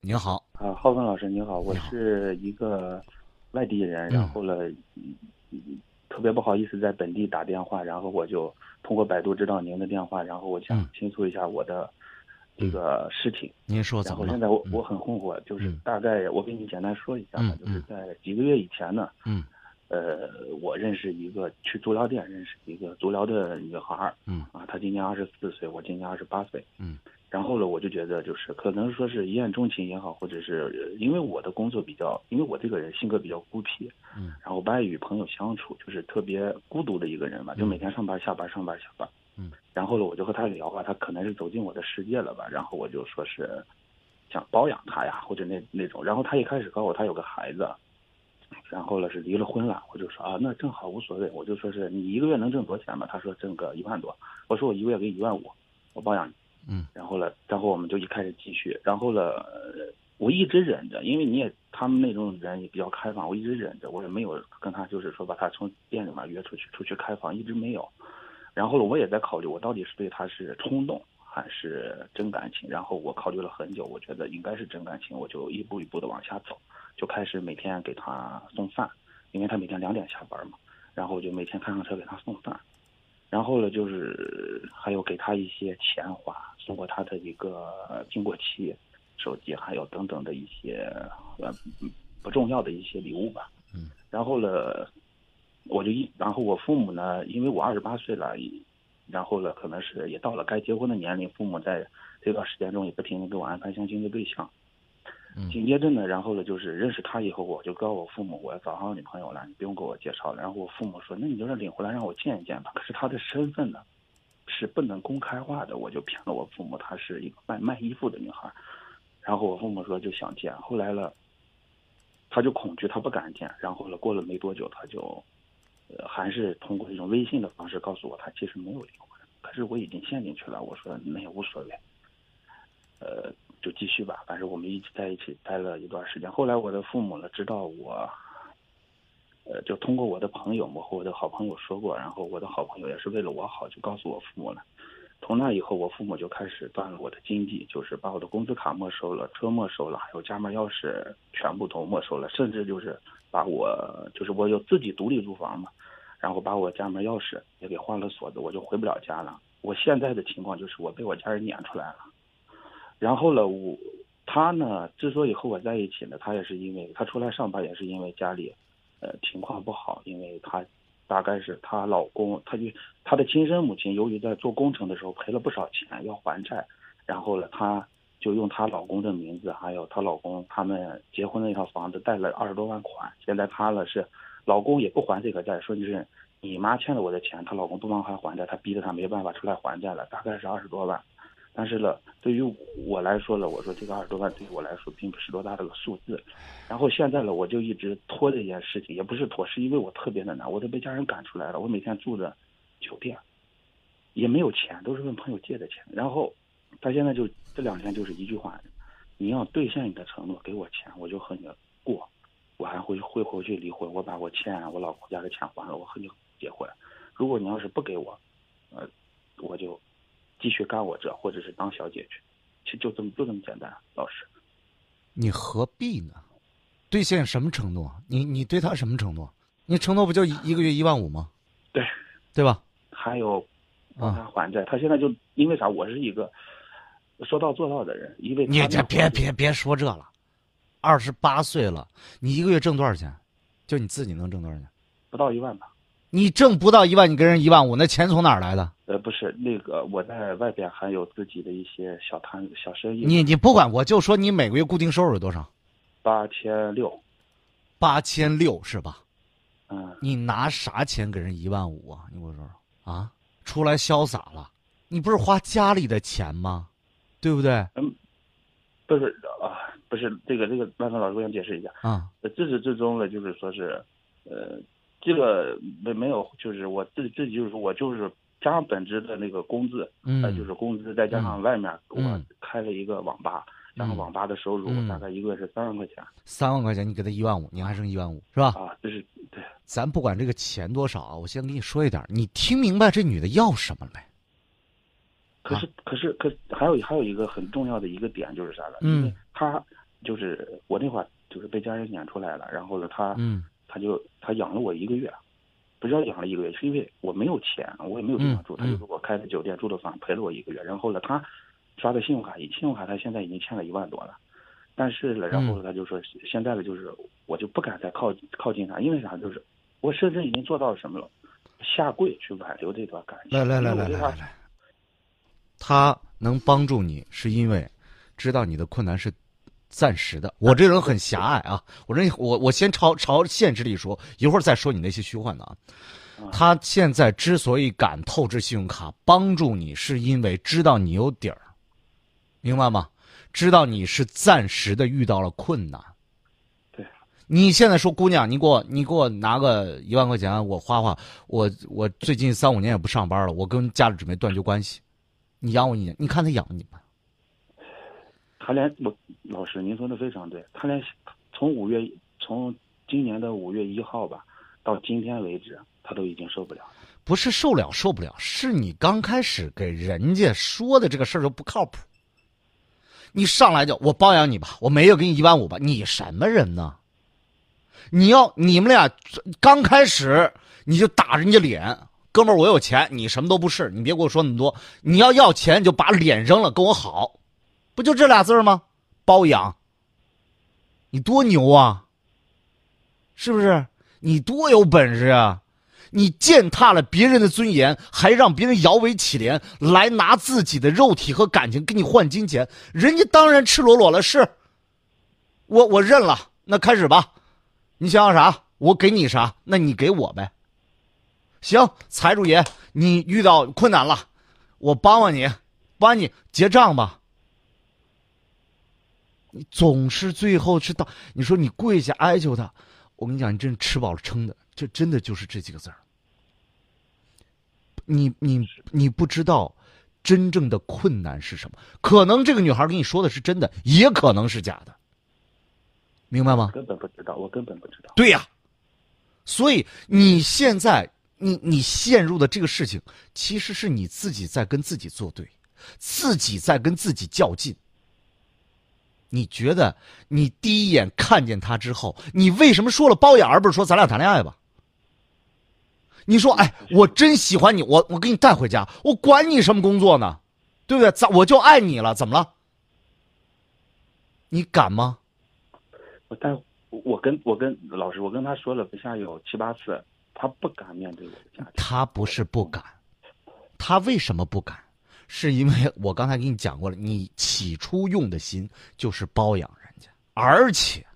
您好，啊，浩峰老师您好，我是一个外地人，嗯。然后了，嗯嗯特别不好意思在本地打电话，然后我就通过百度知道您的电话，然后我想嗯。倾诉一下我的这个事情。您说怎么了？然后现在我嗯。我很困惑，就是嗯。大概我给你简单说一下吧，嗯就是在几个月以前呢，嗯。呃，我认识一个去足疗店认识一个足疗的女孩儿。嗯。啊，她今年二十四岁，我今年二十八岁。嗯然后呢，我就觉得就是可能说是一见钟情也好，或者是呃因为我的工作比较，因为我这个人性格比较孤僻，嗯然后不爱与朋友相处，就是特别孤独的一个人嘛，就每天上班下班上班下班。嗯。然后呢，我就和他聊吧，他可能是走进我的世界了吧，然后我就说是想包养他呀，或者那那种。然后他一开始告诉我他有个孩子，然后呢是离了婚了，我就说啊，那正好无所谓，我就说是你一个月能挣多少钱嘛？他说挣个一万多，我说我一个月给一万五，我包养你。嗯然后呢，然后我们就一开始继续，然后呢，我一直忍着，因为你也他们那种人也比较开放，我一直忍着，我也没有跟他就是说把他从店里面约出去出去开房，一直没有。然后呢，我也在考虑，我到底是对他是冲动还是真感情。然后我考虑了很久，我觉得应该是真感情，我就一步一步的往下走，就开始每天给他送饭，因为他每天两点下班嘛，然后就每天开上车给他送饭。然后呢，就是还有给他一些钱花，送过他的一个苹果七手机，还有等等的一些呃不重要的一些礼物吧。嗯。然后呢，我就一，然后我父母呢，因为我二十八岁了，然后呢，可能是也到了该结婚的年龄，父母在这段时间中也不停的给我安排相亲的对象。紧接着呢，然后呢，就是认识他以后，我就告诉我父母，我要找上女朋友了，你不用给我介绍了。然后我父母说，那你就是领回来让我见一见吧。可是他的身份呢，是不能公开化的，我就骗了我父母，她是一个卖卖衣服的女孩。然后我父母说就想见，后来了，他就恐惧，他不敢见。然后呢，过了没多久，他就，呃，还是通过一种微信的方式告诉我，他其实没有离婚，可是我已经陷进去了。我说那也无所谓，呃，就继续吧，反正我们一起在一起待了一段时间。后来我的父母呢知道我，呃，就通过我的朋友，我和我的好朋友说过，然后我的好朋友也是为了我好，就告诉我父母了。从那以后，我父母就开始断了我的经济，就是把我的工资卡没收了，车没收了，还有家门钥匙全部都没收了，甚至就是把我，就是我有自己独立住房嘛，然后把我家门钥匙也给换了锁子，我就回不了家了。我现在的情况就是我被我家人撵出来了，然后呢，我他呢之所以和我在一起呢，他也是因为他出来上班也是因为家里，呃情况不好，因为他大概是她老公，她就她的亲生母亲，由于在做工程的时候赔了不少钱要还债，然后呢，她就用她老公的名字，还有她老公他们结婚那套房子贷了二十多万款，现在她呢是老公也不还这个债，说就是你妈欠了我的钱，她老公不帮她还债，她逼得她没办法出来还债了，大概是二十多万。但是呢，对于我来说呢，我说这个二十多万对于我来说并不是多大的个数字。然后现在呢，我就一直拖这件事情，也不是拖，是因为我特别的难，我都被家人赶出来了。我每天住的酒店，也没有钱，都是问朋友借的钱。然后他现在就这两天就是一句话，你要兑现你的承诺，给我钱，我就和你过，我还会会回去离婚，我把我欠我老公家的钱还了，我和你结婚。如果你要是不给我，呃，我就继续干我这，或者是当小姐去，其实就这么就这么简单，老师。你何必呢？兑现什么承诺？你你对他什么承诺？你承诺不就一一个月一万五吗？对，对吧？还有帮他啊，还债，他现在就因为啥？我是一个说到做到的人，因为你这别别别说这了，二十八岁了，你一个月挣多少钱？就你自己能挣多少钱？不到一万吧？你挣不到一万，你给人一万五，那钱从哪儿来的？呃，不是那个，我在外边还有自己的一些小摊小生意，你你不管，我就说你每个月固定收入有多少？八千六，八千六是吧？嗯，你拿啥钱给人一万五啊？你给我说说啊！出来潇洒了，你不是花家里的钱吗？对不对？嗯不是啊，不是这个这个，万峰老师，我想解释一下，啊，呃自始至终的，就是说是，呃，这个没没有，就是我自己自己就是说我就是加上本职的那个工资，嗯，呃，就是工资再加上外面我嗯开了一个网吧，然后嗯网吧的收入嗯大概一个月是三万块钱三万块钱，你给他一万五，你还剩一万五是吧？啊，就是对。咱不管这个钱多少啊，我先跟你说一点，你听明白这女的要什么没？可是可是可还有还有一个很重要的一个点就是啥呢？嗯因为他就是我那会儿就是被家人撵出来了，然后呢，他嗯他就他养了我一个月，不知道养了一个月，是因为我没有钱，我也没有地方住，嗯他就给我开的酒店住的房陪了我一个月，然后呢，他刷的信用卡，信用卡他现在已经欠了一万多了，但是呢，然后他就说现在的就是我就不敢再靠靠近他，因为啥？就是我甚至已经做到什么了，下跪去挽留这段感情。来来来来来来，他能帮助你，是因为知道你的困难是暂时的。我这人很狭隘啊，我这我我先朝朝现实里说，一会儿再说你那些虚幻的啊。他现在之所以敢透支信用卡帮助你，是因为知道你有底儿，明白吗？知道你是暂时的遇到了困难。对，你现在说姑娘，你给我你给我拿个一万块钱，我花花。我我最近三五年也不上班了，我跟家里准备断绝关系。你养我一年，你看他养你吗？他连我老师您说的非常对，他连从五月从今年的五月一号吧到今天为止，他都已经受不了了。不是受了受不了，是你刚开始给人家说的这个事儿就不靠谱。你上来就我包养你吧，我没有给你一万五吧，你什么人呢？你要你们俩刚开始你就打人家脸，哥们儿我有钱，你什么都不是，你别给我说那么多。你要要钱就把脸扔了，跟我好，不就这俩字吗？包养，你多牛啊！是不是？你多有本事啊！你践踏了别人的尊严，还让别人摇尾乞怜，来拿自己的肉体和感情跟你换金钱，人家当然赤裸裸了。是，我我认了，那开始吧。你想要啥，我给你啥，那你给我呗。行，财主爷，你遇到困难了，我帮帮你，帮你结账吧。你总是最后是到你说你跪下哀求他，我跟你讲，你真是吃饱了撑的，这真的就是这几个字儿。你你你不知道真正的困难是什么，可能这个女孩跟你说的是真的，也可能是假的，明白吗？根本不知道，我根本不知道。对呀、所以你现在你你陷入的这个事情，其实是你自己在跟自己作对，自己在跟自己较劲。你觉得你第一眼看见他之后，你为什么说了包养，而不是说咱俩谈恋爱吧？你说，哎，我真喜欢你，我我给你带回家，我管你什么工作呢，对不对？咱我就爱你了，怎么了？你敢吗？我带我跟我跟老师，我跟他说了不下有七八次，他不敢面对我的家庭。他不是不敢，他为什么不敢？是因为 我刚才给你讲过了，你起初用的心就是包养人家，而且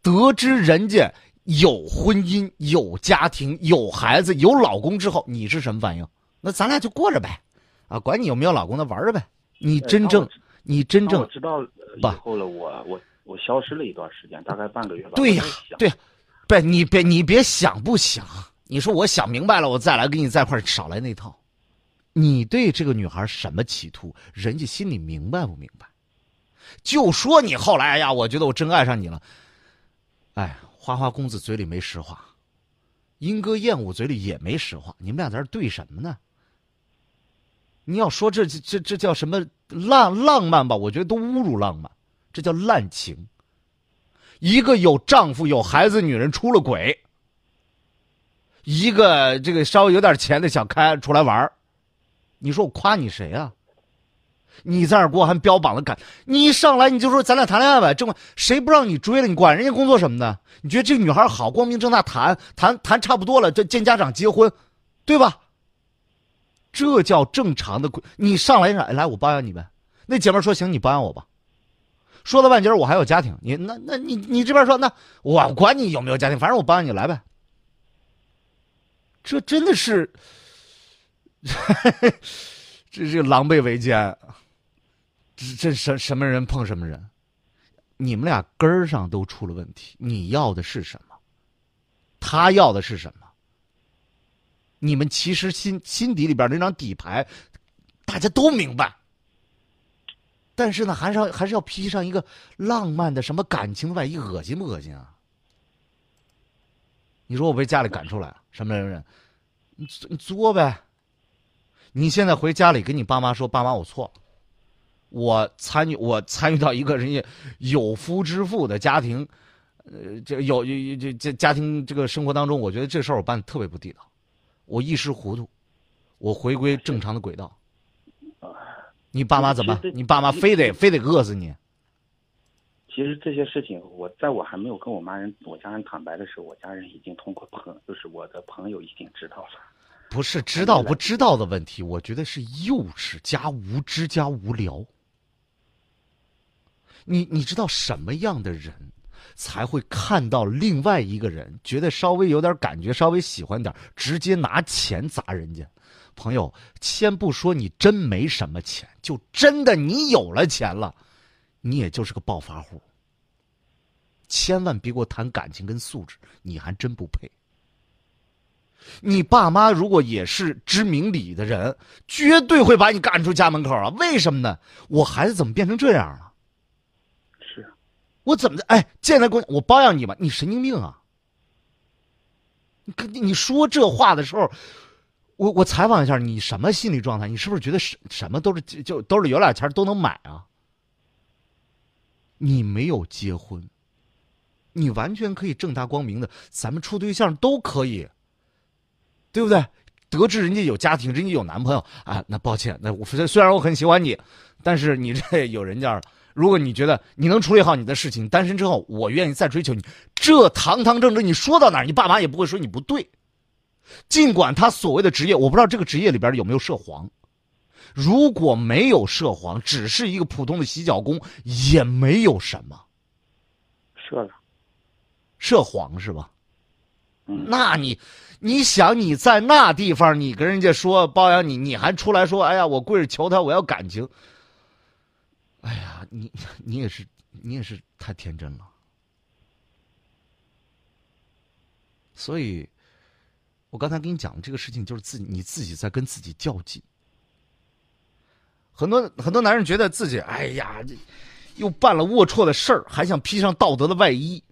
得知人家有婚姻、有家庭、有孩子、有老公之后，你是什么反应？那咱俩就过着呗，啊，管你有没有老公，那玩着呗。你真正你真正我知道呃以后了，我我我消失了一段时间，大概半个月吧。对呀对呀，别你别你别想不想，你说我想明白了，我再来跟你在一块儿少来那套。你对这个女孩什么企图，人家心里明白不明白？就说你后来哎呀，我觉得我真爱上你了。哎，花花公子嘴里没实话，英哥燕舞嘴里也没实话，你们俩在这对什么呢？你要说这这这叫什么浪浪漫吧？我觉得都侮辱浪漫，这叫滥情。一个有丈夫有孩子女人出了轨，一个这个稍微有点钱的想开出来玩儿你说我夸你谁啊？你在那儿给我还标榜了感，你一上来你就说咱俩谈恋爱呗，这么谁不让你追了？你管人家工作什么的？你觉得这个女孩好，光明正大谈谈谈差不多了，这见家长结婚，对吧？这叫正常的。你上来来来，我包养你呗。那姐们儿说行，你包养我吧。说了半截我还有家庭，你那那你你这边说那我管你有没有家庭，反正我包养你来呗。这真的是，这这狼狈为奸，这这什什么人碰什么人，你们俩根儿上都出了问题。你要的是什么？他要的是什么？你们其实心心底里边那张底牌，大家都明白。但是呢，还是要还是要披上一个浪漫的什么感情外衣，恶心不恶心啊？你说我被家里赶出来了，什么人？你你作呗。你现在回家里跟你爸妈说，爸妈我错了，我参与我参与到一个人家有夫之妇的家庭，呃，这有有这这家庭这个生活当中，我觉得这事儿我办的特别不地道，我一时糊涂，我回归正常的轨道。你爸妈怎么？你爸妈非得非得饿死你？其实这些事情，我在我还没有跟我妈人、我家人坦白的时候，我家人已经通过朋，就是我的朋友已经知道了。不是知道不知道的问题，我觉得是幼稚加无知加无聊。你你知道什么样的人才会看到另外一个人觉得稍微有点感觉，稍微喜欢点，直接拿钱砸人家？朋友，先不说你真没什么钱，就真的你有了钱了，你也就是个暴发户。千万别给我谈感情跟素质，你还真不配。你爸妈如果也是知明理的人，绝对会把你赶出家门口啊！为什么呢？我孩子怎么变成这样了？是，我怎么的？哎，现在我我包养你吧，你神经病啊！你你说这话的时候。我我采访一下你什么心理状态？你是不是觉得什什么都是就兜里有俩钱都能买啊？你没有结婚，你完全可以正大光明的，咱们处对象都可以，对不对？得知人家有家庭，人家有男朋友啊，那抱歉，那我虽然我很喜欢你，但是你这 有人家了。如果你觉得你能处理好你的事情，单身之后我愿意再追求你，这堂堂正正你说到哪儿，你爸妈也不会说你不对。尽管他所谓的职业，我不知道这个职业里边有没有涉黄。如果没有涉黄，只是一个普通的洗脚工，也没有什么。涉了，涉黄是吧？那你，你想你在那地方，你跟人家说包养你，你还出来说，哎呀，我跪着求他，我要感情。哎呀，你你也是，你也是太天真了。所以。我刚才跟你讲的这个事情，就是自己你自己在跟自己较劲。很多很多男人觉得自己，哎呀，又办了龌龊的事儿，还想披上道德的外衣，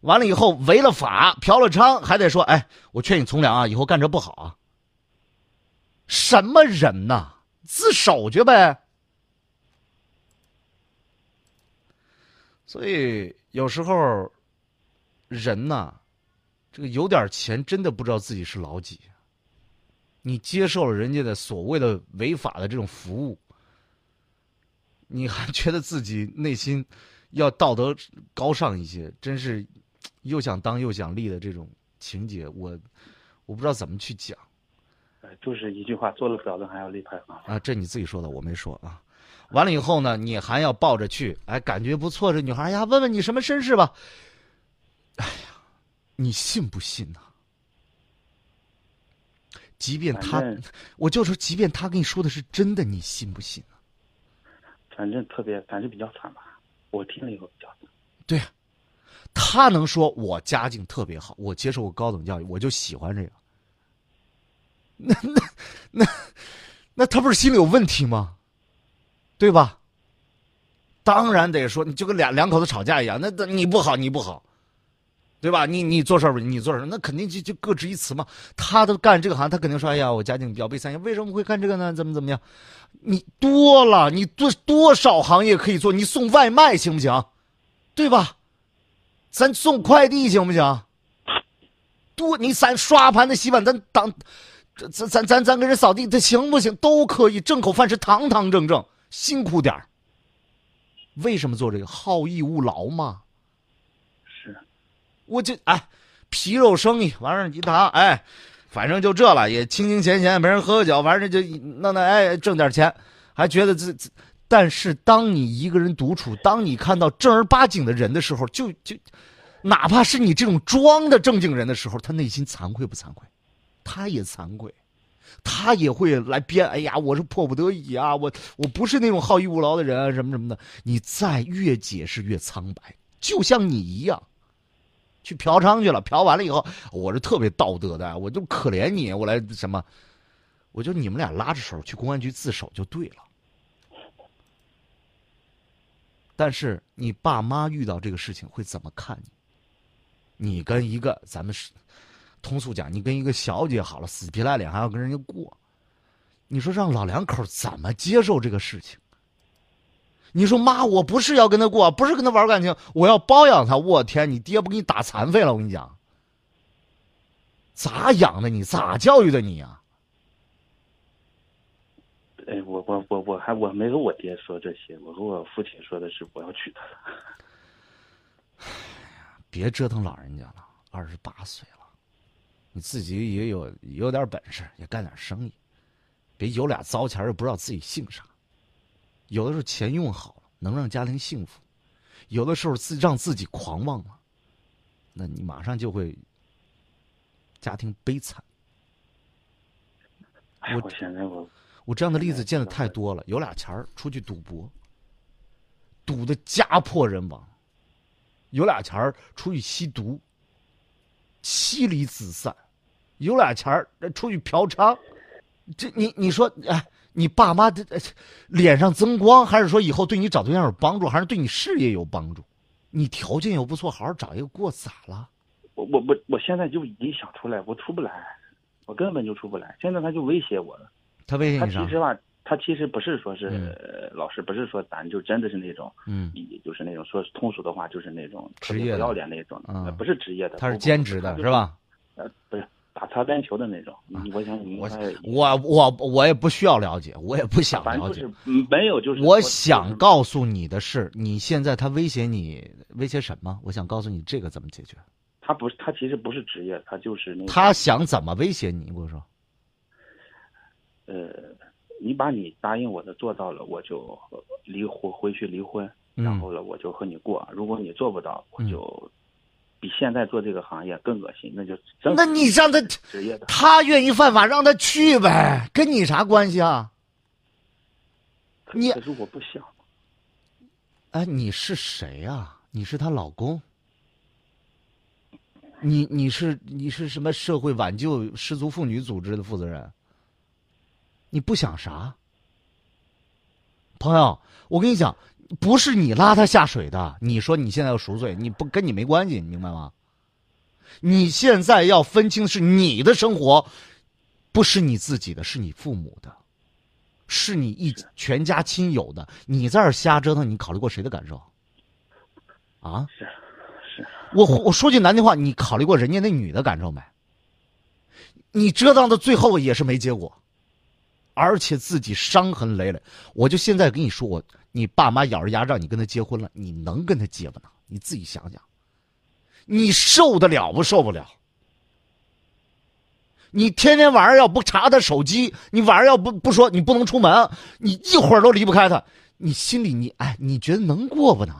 完了以后违了法、嫖了娼，还得说，哎，我劝你从良啊，以后干这不好啊。什么人呐？自首去呗。所以有时候人呐。这个有点钱，真的不知道自己是老几。你接受了人家的所谓的违法的这种服务，你还觉得自己内心要道德高尚一些，真是又想当又想立的这种情节，我我不知道怎么去讲。就是一句话，做了婊子还要立牌坊啊！这你自己说的，我没说啊。完了以后呢，你还要抱着去，哎，感觉不错，这女孩呀，问问你什么身世吧。哎呀。你信不信呢？即便他，我就说，即便他跟你说的是真的，你信不信呢？反正特别，反正比较惨吧。我听了以后比较惨。对呀，他能说我家境特别好，我接受过高等教育，我就喜欢这个。那那那那他不是心里有问题吗？对吧？当然得说，你就跟两两口子吵架一样，那那你不好，你不好。对吧？你你做事儿，你做事儿，那肯定就就各执一词嘛。他都干这个行，他肯定说：“哎呀，我家境比较悲惨，为什么会干这个呢？怎么怎么样？你多了，你多多少行业可以做？你送外卖行不行？对吧？咱送快递行不行？多你咱刷盘子洗碗，咱当咱咱咱咱给人扫地，这行不行？都可以，挣口饭吃，堂堂正正，辛苦点儿。为什么做这个？好逸恶劳嘛。”是我就哎，皮肉生意，完事一谈，哎，反正就这了，也清清闲闲，没人喝酒，反正就弄那哎，挣点钱，还觉得这这。但是当你一个人独处，当你看到正儿八经的人的时候，就就，哪怕是你这种装的正经人的时候，他内心惭愧不惭愧？他也惭愧，他也会来编。哎呀，我是迫不得已啊，我我不是那种好逸恶劳的人啊，什么什么的。你再越解释越苍白，就像你一样。去嫖娼去了，嫖完了以后，我是特别道德的，我就可怜你，我来什么？我就你们俩拉着手去公安局自首就对了。但是你爸妈遇到这个事情会怎么看你？你跟一个咱们是通俗讲，你跟一个小姐好了，死皮赖脸还要跟人家过，你说让老两口怎么接受这个事情？你说妈，我不是要跟他过，不是跟他玩感情，我要包养他。我天，你爹不给你打残废了？我跟你讲，咋养的你？咋教育的你呀、哎，我我我我还我没跟我爹说这些，我和我父亲说的是我要娶她了。别折腾老人家了，二十八岁了，你自己也有也有点本事，也干点生意，别有俩糟钱又不知道自己姓啥。有的时候钱用好了，能让家庭幸福；有的时候自让自己狂妄了，那你马上就会家庭悲惨。哎，我我现在我我这样的例子见的太多了，有俩钱儿出去赌博，赌的家破人亡；有俩钱儿出去吸毒，妻离子散；有俩钱儿呃出去嫖娼，这你你说哎，你爸妈这、呃脸上增光，还是说以后对你找对象有帮助，还是对你事业有帮助？你条件又不错，好好找一个过咋了？我我我我现在就已经想出来，我出不来，我根本就出不来。现在他就威胁我了。他威胁你啥他其？实吧，他其实不是说是、老师，不是说咱就真的是那种，嗯，也就是那种说通俗的话，就是那种职业不要脸那种，嗯呃不是职业的，他是兼职的，是？吧？不呃，不是打擦边球的那种。你我想你应我我我我也不需要了解，我也不想了解没有，就是我想告诉你的是，你现在他威胁你，威胁什么？我想告诉你这个怎么解决。他不是他其实不是职业，他就是那种他想怎么威胁你？你跟我说，呃，你把你答应我的做到了，我就呃离婚回去离婚，嗯然后呢我就和你过。如果你做不到，我就比现在做这个行业更恶心，那就真那你让他，职业的。他愿意犯法，让他去呗，跟你啥关系啊？你可可是我不想，哎，你是谁啊？你是她老公？你你是你是什么社会挽救失足妇女组织的负责人？你不想啥？朋友，我跟你讲，不是你拉他下水的。你说你现在要赎罪，你不跟你没关系，你明白吗？你现在要分清是你的生活，不是你自己的，是你父母的，是你一全家亲友的。你在这儿瞎折腾，你考虑过谁的感受？啊？是是，我我说句难听话，你考虑过人家那女的感受没？你折腾到最后也是没结果，而且自己伤痕累累。我就现在跟你说，我你爸妈咬着牙让你跟他结婚了，你能跟他结吗？你自己想想，你受得了不受不了？你天天晚上要不查他手机，你晚上要不不说你不能出门，你一会儿都离不开他，你心里你哎，你觉得能过不能？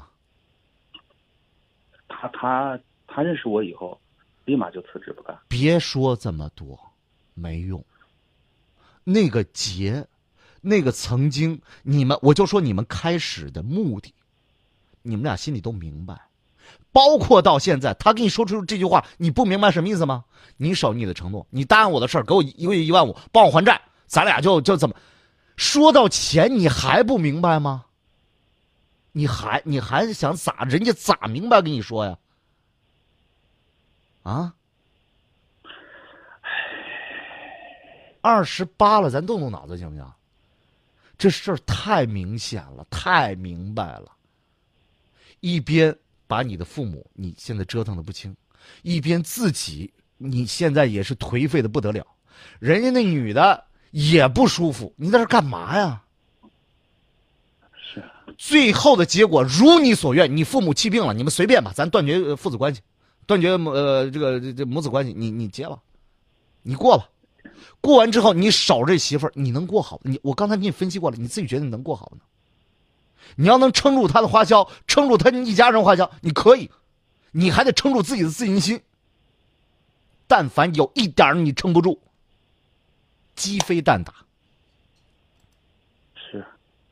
他他他认识我以后，立马就辞职不干。别说这么多，没用。那个结，那个曾经你们，我就说你们开始的目的，你们俩心里都明白。包括到现在，他跟你说出这句话，你不明白什么意思吗？你守你的承诺，你答应我的事儿，给我一个月一万五，帮我还债，咱俩就就怎么？说到钱，你还不明白吗？你还你还想咋？人家咋明白跟你说呀？啊？二十八了，咱动动脑子行不行？这事儿太明显了，太明白了。一边把你的父母你现在折腾的不轻，一边自己你现在也是颓废的不得了，人家那女的也不舒服，你在这干嘛呀？是最后的结果如你所愿，你父母气病了，你们随便吧，咱断绝呃父子关系，断绝母呃这个这这母子关系，你你结吧，你过吧，过完之后你守这媳妇儿，你能过好？你我刚才给你分析过了，你自己觉得你能过好呢？你要能撑住他的花销，撑住他一家人花销，你可以，你还得撑住自己的自信心。但凡有一点儿你撑不住，鸡飞蛋打。是，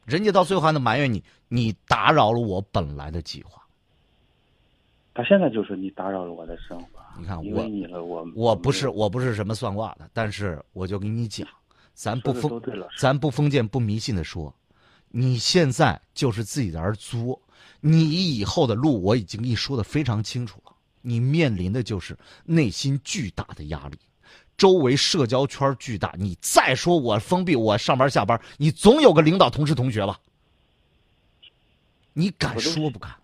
人家到最后还能埋怨你，你打扰了我本来的计划。他现在就是你打扰了我的生活。你看我我我不是我不是什么算卦的，但是我就跟你讲，咱不封咱不封建不迷信的说，你现在就是自己在那儿作，你以后的路我已经跟你说的非常清楚了，你面临的就是内心巨大的压力，周围社交圈巨大，你再说我封闭我上班下班，你总有个领导同事同学吧？你敢说不敢？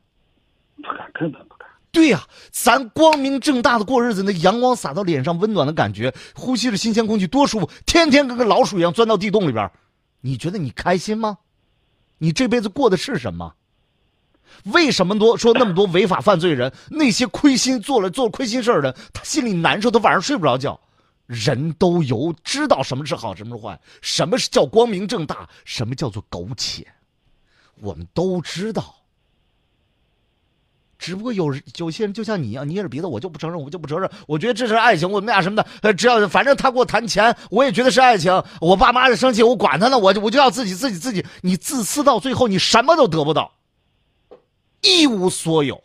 不敢，根本不敢。对呀、咱光明正大的过日子，那阳光洒到脸上，温暖的感觉，呼吸着新鲜空气，多舒服！天天跟个老鼠一样钻到地洞里边，你觉得你开心吗？你这辈子过的是什么？为什么多说那么多违法犯罪人，那些亏心做了做亏心事儿的，他心里难受，他晚上睡不着觉。人都有知道什么是好，什么是坏，什么是叫光明正大，什么叫做苟且，我们都知道。只不过有有些人就像你一样，捏着鼻子，我就不承认，我就不承认。我觉得这是爱情，我们俩什么的，呃，只要反正他给我谈钱，我也觉得是爱情。我爸妈生气，我管他呢，我就我就要自己自己自己。你自私到最后，你什么都得不到，一无所有，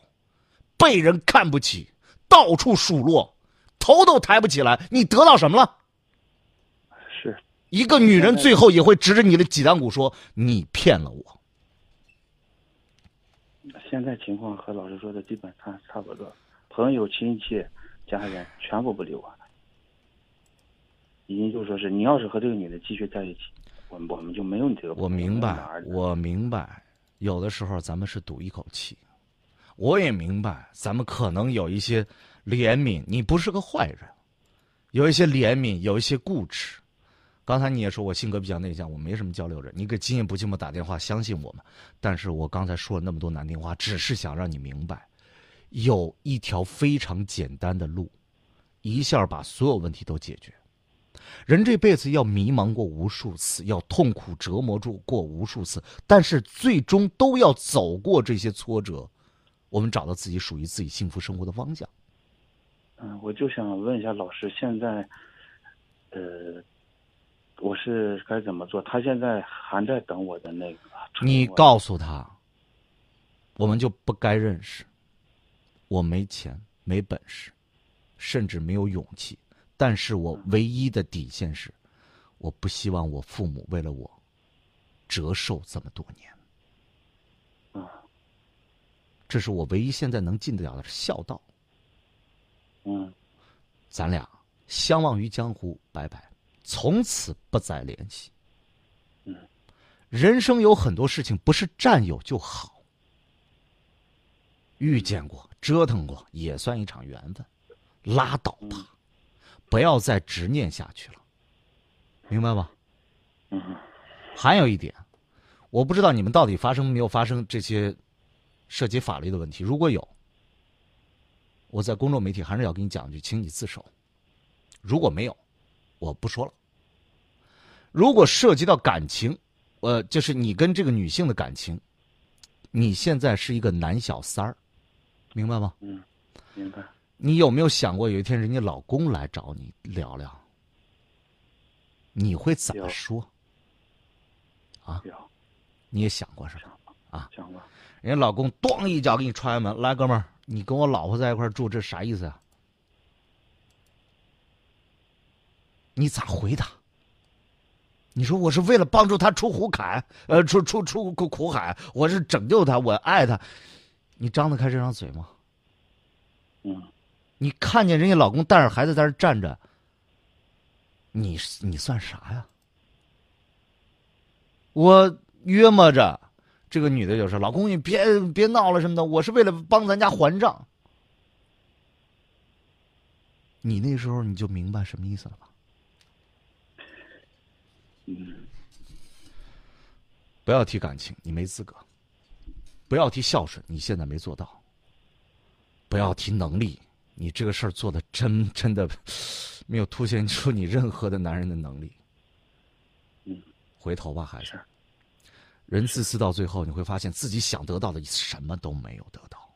被人看不起，到处数落，头都抬不起来，你得到什么了？是，一个女人最后也会指着你的脊梁骨说：“你骗了我。现在情况和老师说的基本差差不多，朋友、亲戚、家人全部不理我了。已经就说是你要是和这个女的继续在一起，我我们就没有你这个”。我明白我明白，有的时候咱们是赌一口气。我也明白，咱们可能有一些怜悯，你不是个坏人，有一些怜悯，有一些固执。刚才你也说我性格比较内向，我没什么交流人。你给今夜不寂寞打电话，相信我们。但是我刚才说了那么多难听话，只是想让你明白，有一条非常简单的路，一下把所有问题都解决。人这辈子要迷茫过无数次，要痛苦折磨住过无数次，但是最终都要走过这些挫折，我们找到自己属于自己幸福生活的方向。嗯，我就想问一下老师，现在，呃，我是该怎么做？他现在还在等我的那个。你告诉他，我们就不该认识。我没钱，没本事，甚至没有勇气。但是我唯一的底线是，我不希望我父母为了我折寿这么多年。啊，这是我唯一现在能尽得了的孝道。嗯，咱俩相忘于江湖，拜拜，从此不再联系。嗯，人生有很多事情不是占有就好，遇见过、折腾过也算一场缘分，拉倒吧，不要再执念下去了，明白吗？嗯，还有一点，我不知道你们到底发生没有发生这些涉及法律的问题，如果有。我在公众媒体还是要跟你讲一句，请你自首。如果没有，我不说了。如果涉及到感情，呃，就是你跟这个女性的感情，你现在是一个男小三儿，明白吗？嗯，明白。你有没有想过，有一天人家老公来找你聊聊，你会怎么说？啊，有你也想过是吧？啊，想过。人家老公咣一脚给你踹开门，来，哥们儿，你跟我老婆在一块儿住，这啥意思呀、你咋回答？你说我是为了帮助他出苦海，呃，出出出苦苦海，我是拯救他，我爱他，你张得开这张嘴吗？嗯，你看见人家老公带着孩子在这站着，你你算啥呀？我约摸着，这个女的就说：“老公，你别别闹了什么的，我是为了帮咱家还账。”你那时候你就明白什么意思了吧？嗯，不要提感情，你没资格；不要提孝顺，你现在没做到；不要提能力，你这个事儿做的真 真的没有凸显出你任何的男人的能力。嗯，回头吧，孩子。人自私到最后，你会发现自己想得到的什么都没有得到，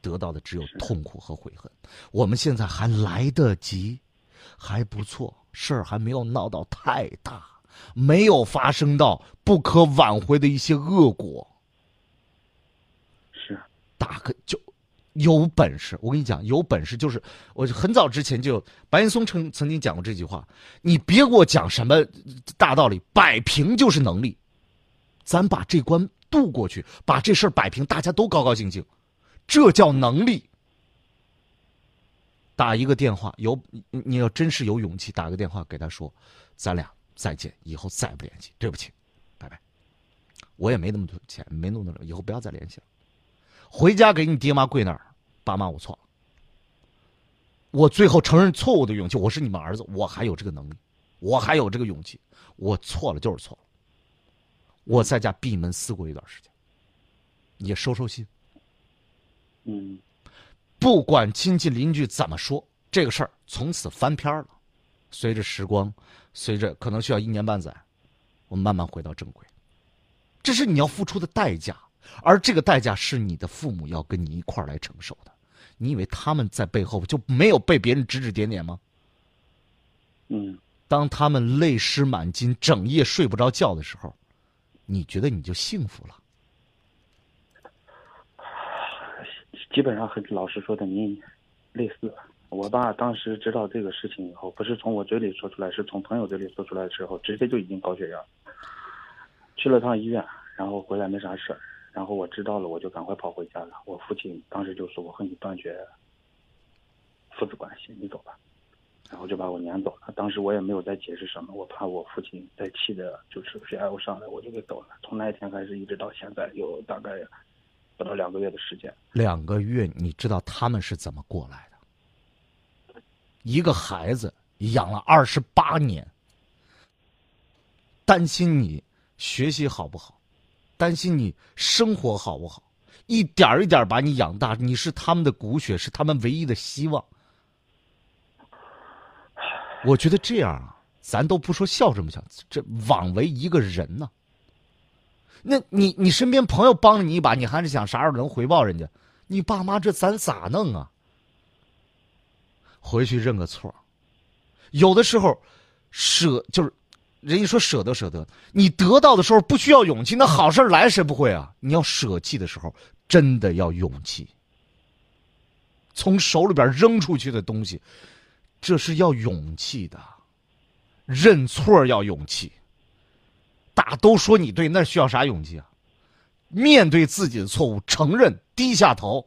得到的只有痛苦和悔恨。我们现在还来得及，还不错，事儿还没有闹到太大，没有发生到不可挽回的一些恶果。是，大个就有本事，我跟你讲，有本事就是我很早之前就白岩松曾曾经讲过这句话，你别给我讲什么大道理，摆平就是能力。咱把这关渡过去，把这事儿摆平，大家都高高兴兴，这叫能力。打一个电话，有你要真是有勇气，打个电话给他说，咱俩再见，以后再不联系，对不起，拜拜。我也没那么多钱，没那么多，以后不要再联系了。回家给你爹妈跪那儿，爸妈，我错了。我最后承认错误的勇气，我是你们儿子，我还有这个能力，我还有这个勇气，我错了就是错了。我在家闭门思过一段时间，也收收心。嗯不管亲戚邻居怎么说，这个事儿从此翻篇了。随着时光，随着可能需要一年半载，我们慢慢回到正轨。这是你要付出的代价，而这个代价是你的父母要跟你一块儿来承受的。你以为他们在背后就没有被别人指指点点吗？嗯当他们泪湿满襟、整夜睡不着觉的时候，你觉得你就幸福了？基本上和老师说的你类似。我爸当时知道这个事情以后，不是从我嘴里说出来，是从朋友嘴里说出来的时候，直接就已经高血压。去了趟医院，然后回来没啥事儿，然后我知道了，我就赶快跑回家了。我父亲当时就说：“我和你断绝父子关系，你走吧。”然后就把我撵走了。当时我也没有再解释什么，我怕我父亲再气的，就是血压又上来，我就给走了。从那一天开始，一直到现在，有大概不到两个月的时间。两个月，你知道他们是怎么过来的？一个孩子养了二十八年，担心你学习好不好，担心你生活好不好，一点一点把你养大，你是他们的骨血，是他们唯一的希望。我觉得这样啊，咱都不说孝顺不孝，这枉为一个人呢、那你你身边朋友帮了你一把，你还是想啥时候能回报人家？你爸妈这咱咋弄啊？回去认个错有的时候舍就是，人家说舍得舍得，你得到的时候不需要勇气，那好事来谁不会啊？你要舍弃的时候，真的要勇气。从手里边扔出去的东西，这是要勇气的。认错要勇气。大都说你对，那需要啥勇气啊？面对自己的错误，承认，低下头，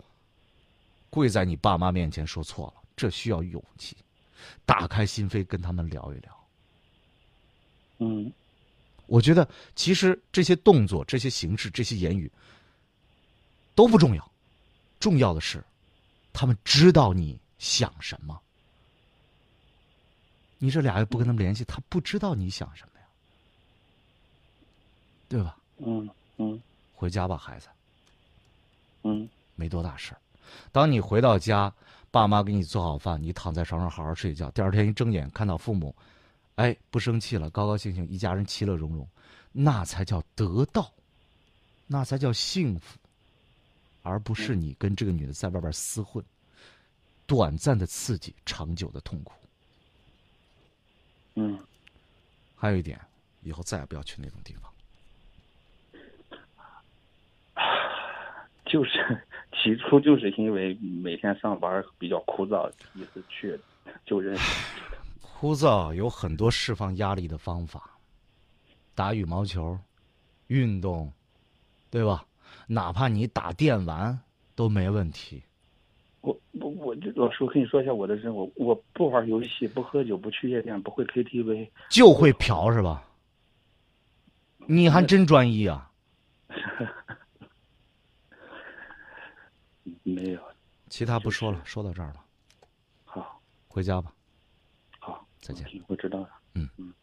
跪在你爸妈面前说错了，这需要勇气。打开心扉，跟他们聊一聊。嗯我觉得其实这些动作、这些形式、这些言语都不重要，重要的是他们知道你想什么。你这俩月不跟他们联系，他不知道你想什么呀，对吧？嗯嗯回家吧，孩子，嗯没多大事儿。当你回到家，爸妈给你做好饭，你躺在床上好好睡觉。第二天一睁眼看到父母，哎，不生气了，高高兴兴，一家人其乐融融，那才叫得到，那才叫幸福，而不是你跟这个女的在外边厮混，短暂的刺激，长久的痛苦。嗯，还有一点，以后再也不要去那种地方。就是起初就是因为每天上班比较枯燥，第一次去就认识。枯燥有很多释放压力的方法，打羽毛球、运动，对吧？哪怕你打电玩都没问题。我我我就老师，我跟你说一下我的生活，我不玩游戏，不喝酒，不去夜店，不会 KTV，就会嫖是吧？你还真专一啊！没有。其他不说了，说到这儿了，好，回家吧。好，再见我知道了。嗯嗯。